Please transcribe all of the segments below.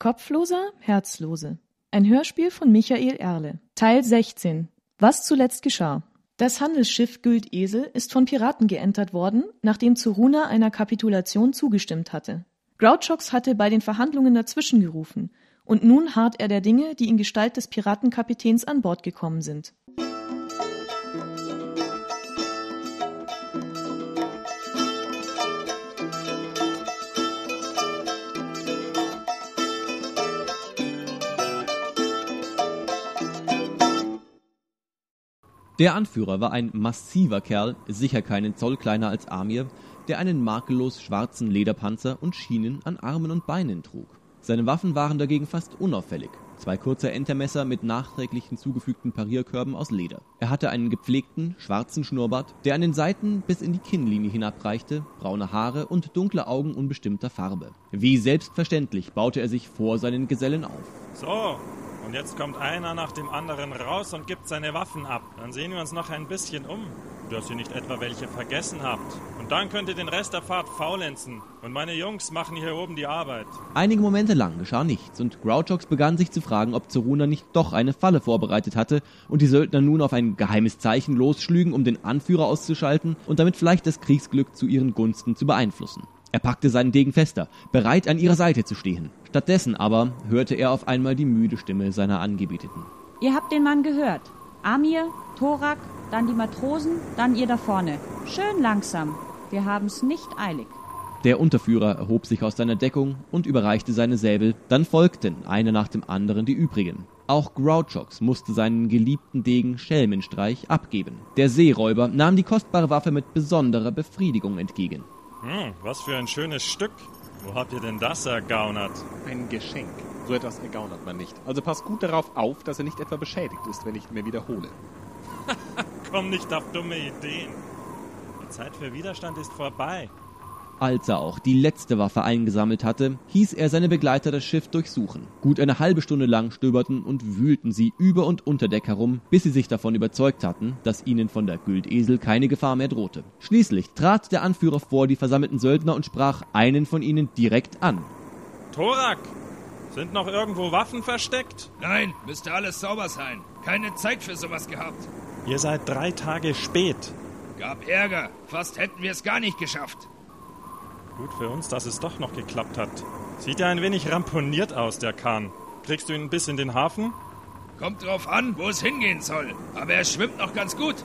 Kopfloser, Herzlose. Ein Hörspiel von Michael Erle. Teil 16. Was zuletzt geschah. Das Handelsschiff Güldesel ist von Piraten geentert worden, nachdem Zuruna einer Kapitulation zugestimmt hatte. Grouchox hatte bei den Verhandlungen dazwischen gerufen, und nun harrt er der Dinge, die in Gestalt des Piratenkapitäns an Bord gekommen sind. Der Anführer war ein massiver Kerl, sicher keinen Zoll kleiner als Amir, der einen makellos schwarzen Lederpanzer und Schienen an Armen und Beinen trug. Seine Waffen waren dagegen fast unauffällig. Zwei kurze Entermesser mit nachträglich hinzugefügten Parierkörben aus Leder. Er hatte einen gepflegten, schwarzen Schnurrbart, der an den Seiten bis in die Kinnlinie hinabreichte, braune Haare und dunkle Augen unbestimmter Farbe. Wie selbstverständlich baute er sich vor seinen Gesellen auf. So, und jetzt kommt einer nach dem anderen raus und gibt seine Waffen ab. Dann sehen wir uns noch ein bisschen um, dass ihr nicht etwa welche vergessen habt. Und dann könnt ihr den Rest der Fahrt faulenzen. Und meine Jungs machen hier oben die Arbeit. Einige Momente lang geschah nichts und Grouchox begann sich zu fragen, ob Zoruna nicht doch eine Falle vorbereitet hatte und die Söldner nun auf ein geheimes Zeichen losschlügen, um den Anführer auszuschalten und damit vielleicht das Kriegsglück zu ihren Gunsten zu beeinflussen. Er packte seinen Degen fester, bereit an ihrer Seite zu stehen. Stattdessen aber hörte er auf einmal die müde Stimme seiner Angebeteten. Ihr habt den Mann gehört. Amir, Thorak, dann die Matrosen, dann ihr da vorne. Schön langsam. Wir haben's nicht eilig. Der Unterführer erhob sich aus seiner Deckung und überreichte seine Säbel, dann folgten einer nach dem anderen die übrigen. Auch Grouchox musste seinen geliebten Degen Schelmenstreich abgeben. Der Seeräuber nahm die kostbare Waffe mit besonderer Befriedigung entgegen. Hm, was für ein schönes Stück. Wo habt ihr denn das ergaunert? Ein Geschenk. So etwas ergaunert man nicht. Also passt gut darauf auf, dass er nicht etwa beschädigt ist, wenn ich ihn mir wiederhole. Komm nicht auf dumme Ideen. Die Zeit für Widerstand ist vorbei. Als er auch die letzte Waffe eingesammelt hatte, hieß er seine Begleiter das Schiff durchsuchen. Gut eine halbe Stunde lang stöberten und wühlten sie über und unter Deck herum, bis sie sich davon überzeugt hatten, dass ihnen von der Güldesel keine Gefahr mehr drohte. Schließlich trat der Anführer vor die versammelten Söldner und sprach einen von ihnen direkt an. Thorak, sind noch irgendwo Waffen versteckt? Nein, müsste alles sauber sein. Keine Zeit für sowas gehabt. Ihr seid drei Tage spät. Gab Ärger. Fast hätten wir es gar nicht geschafft. Gut für uns, dass es doch noch geklappt hat. Sieht ja ein wenig ramponiert aus, der Kahn. Kriegst du ihn bis in den Hafen? Kommt drauf an, wo es hingehen soll. Aber er schwimmt noch ganz gut.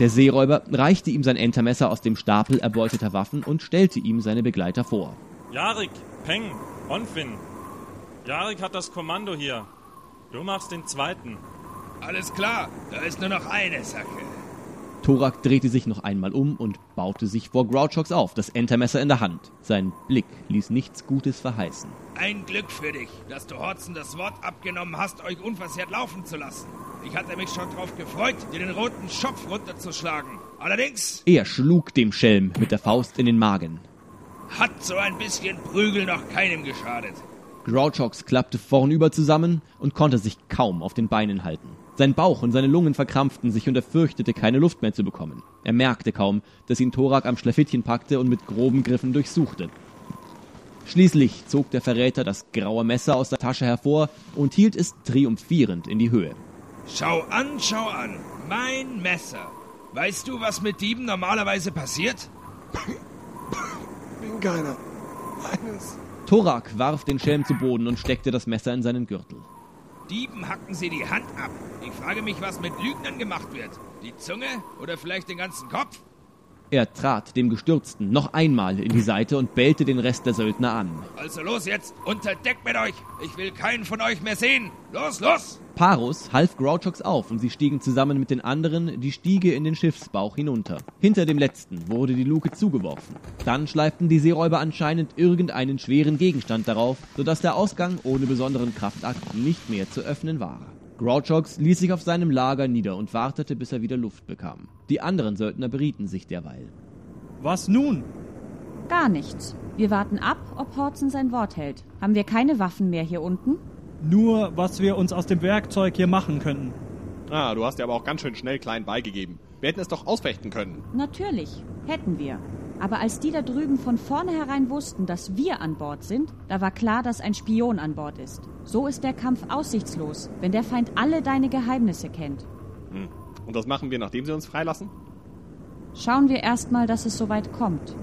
Der Seeräuber reichte ihm sein Entermesser aus dem Stapel erbeuteter Waffen und stellte ihm seine Begleiter vor. Jarik, Peng, Onfin. Jarik hat das Kommando hier. Du machst den zweiten. Alles klar, da ist nur noch eine Sache. Thorak drehte sich noch einmal um und baute sich vor Grouchox auf, das Entermesser in der Hand. Sein Blick ließ nichts Gutes verheißen. Ein Glück für dich, dass du Horzen das Wort abgenommen hast, euch unversehrt laufen zu lassen. Ich hatte mich schon darauf gefreut, dir den roten Schopf runterzuschlagen. Allerdings Er schlug dem Schelm mit der Faust in den Magen. hat so ein bisschen Prügel noch keinem geschadet. Grouchox klappte vornüber zusammen und konnte sich kaum auf den Beinen halten. Sein Bauch und seine Lungen verkrampften sich und er fürchtete, keine Luft mehr zu bekommen. Er merkte kaum, dass ihn Thorak am Schlafittchen packte und mit groben Griffen durchsuchte. Schließlich zog der Verräter das graue Messer aus der Tasche hervor und hielt es triumphierend in die Höhe. Schau an, schau an. Mein Messer. Weißt du, was mit Dieben normalerweise passiert? Bin keiner. Eines. Thorak warf den Schelm zu Boden und steckte das Messer in seinen Gürtel. Dieben hacken sie die Hand ab. Ich frage mich, was mit Lügnern gemacht wird. Die Zunge oder vielleicht den ganzen Kopf? Er trat dem Gestürzten noch einmal in die Seite und bellte den Rest der Söldner an. Also los jetzt, unter Deck mit euch. Ich will keinen von euch mehr sehen. Los, los! Parus half Grouchox auf und sie stiegen zusammen mit den anderen die Stiege in den Schiffsbauch hinunter. Hinter dem letzten wurde die Luke zugeworfen. Dann schleiften die Seeräuber anscheinend irgendeinen schweren Gegenstand darauf, sodass der Ausgang ohne besonderen Kraftakt nicht mehr zu öffnen war. Grouchox ließ sich auf seinem Lager nieder und wartete, bis er wieder Luft bekam. Die anderen Söldner berieten sich derweil. Was nun? Gar nichts. Wir warten ab, ob Horzen sein Wort hält. Haben wir keine Waffen mehr hier unten? Nur, was wir uns aus dem Werkzeug hier machen könnten. Ah, du hast dir aber auch ganz schön schnell klein beigegeben. Wir hätten es doch ausfechten können. Natürlich. Hätten wir. Aber als die da drüben von vornherein wussten, dass wir an Bord sind, da war klar, dass ein Spion an Bord ist. So ist der Kampf aussichtslos, wenn der Feind alle deine Geheimnisse kennt. Hm. Und das machen wir, nachdem sie uns freilassen? Schauen wir erstmal, dass es soweit kommt.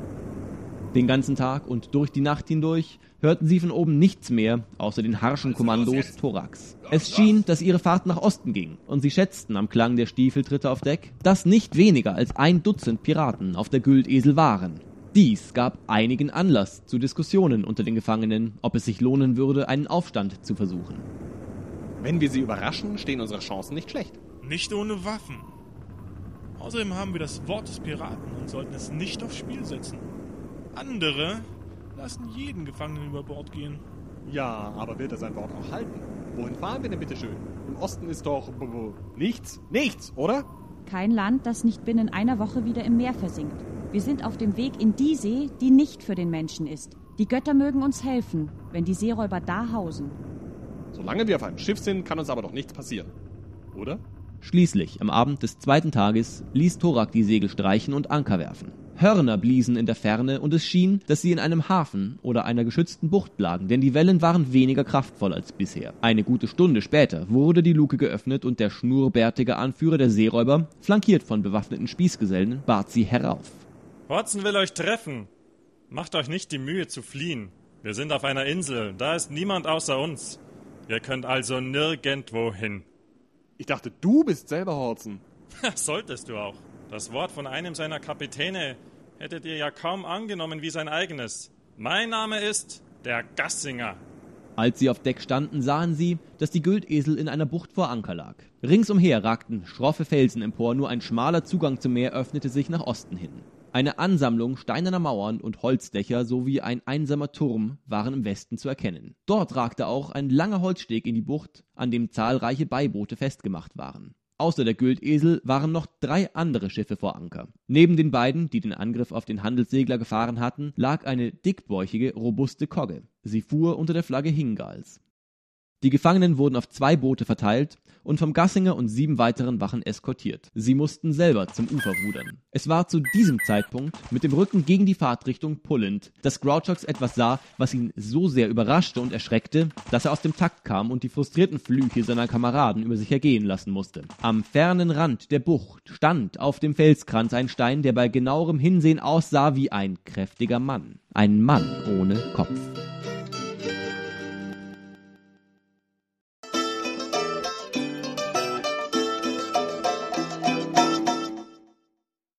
Den ganzen Tag und durch die Nacht hindurch hörten sie von oben nichts mehr, außer den harschen Kommandos Thorax. Es schien, dass ihre Fahrt nach Osten ging, und sie schätzten am Klang der Stiefeltritte auf Deck, dass nicht weniger als ein Dutzend Piraten auf der Güldesel waren. Dies gab einigen Anlass zu Diskussionen unter den Gefangenen, ob es sich lohnen würde, einen Aufstand zu versuchen. Wenn wir sie überraschen, stehen unsere Chancen nicht schlecht. Nicht ohne Waffen. Außerdem haben wir das Wort des Piraten und sollten es nicht aufs Spiel setzen. Andere lassen jeden Gefangenen über Bord gehen. Ja, aber wird er sein Wort auch halten? Wohin fahren wir denn bitte schön? Im Osten ist doch nichts, nichts, oder? Kein Land, das nicht binnen einer Woche wieder im Meer versinkt. Wir sind auf dem Weg in die See, die nicht für den Menschen ist. Die Götter mögen uns helfen, wenn die Seeräuber da hausen. Solange wir auf einem Schiff sind, kann uns aber doch nichts passieren. Oder? Schließlich, am Abend des zweiten Tages, ließ Thorak die Segel streichen und Anker werfen. Hörner bliesen in der Ferne und es schien, dass sie in einem Hafen oder einer geschützten Bucht lagen, denn die Wellen waren weniger kraftvoll als bisher. Eine gute Stunde später wurde die Luke geöffnet und der schnurrbärtige Anführer der Seeräuber, flankiert von bewaffneten Spießgesellen, bat sie herauf. Watson will euch treffen. Macht euch nicht die Mühe zu fliehen. Wir sind auf einer Insel, da ist niemand außer uns. Ihr könnt also nirgendwo hin. Ich dachte, du bist selber Horzen. Solltest du auch. Das Wort von einem seiner Kapitäne hättet ihr ja kaum angenommen wie sein eigenes. Mein Name ist der Gassinger. Als sie auf Deck standen, sahen sie, dass die Güldesel in einer Bucht vor Anker lag. Ringsumher ragten schroffe Felsen empor, nur ein schmaler Zugang zum Meer öffnete sich nach Osten hin. Eine Ansammlung steinerner Mauern und Holzdächer sowie ein einsamer Turm waren im Westen zu erkennen. Dort ragte auch ein langer Holzsteg in die Bucht, an dem zahlreiche Beiboote festgemacht waren. Außer der Güldesel waren noch drei andere Schiffe vor Anker. Neben den beiden, die den Angriff auf den Handelssegler gefahren hatten, lag eine dickbäuchige, robuste Kogge. Sie fuhr unter der Flagge Hingals. Die Gefangenen wurden auf zwei Boote verteilt und vom Gassinger und sieben weiteren Wachen eskortiert. Sie mussten selber zum Ufer rudern. Es war zu diesem Zeitpunkt mit dem Rücken gegen die Fahrtrichtung pullend, dass Grouchox etwas sah, was ihn so sehr überraschte und erschreckte, dass er aus dem Takt kam und die frustrierten Flüche seiner Kameraden über sich ergehen lassen musste. Am fernen Rand der Bucht stand auf dem Felskranz ein Stein, der bei genauerem Hinsehen aussah wie ein kräftiger Mann. Ein Mann ohne Kopf.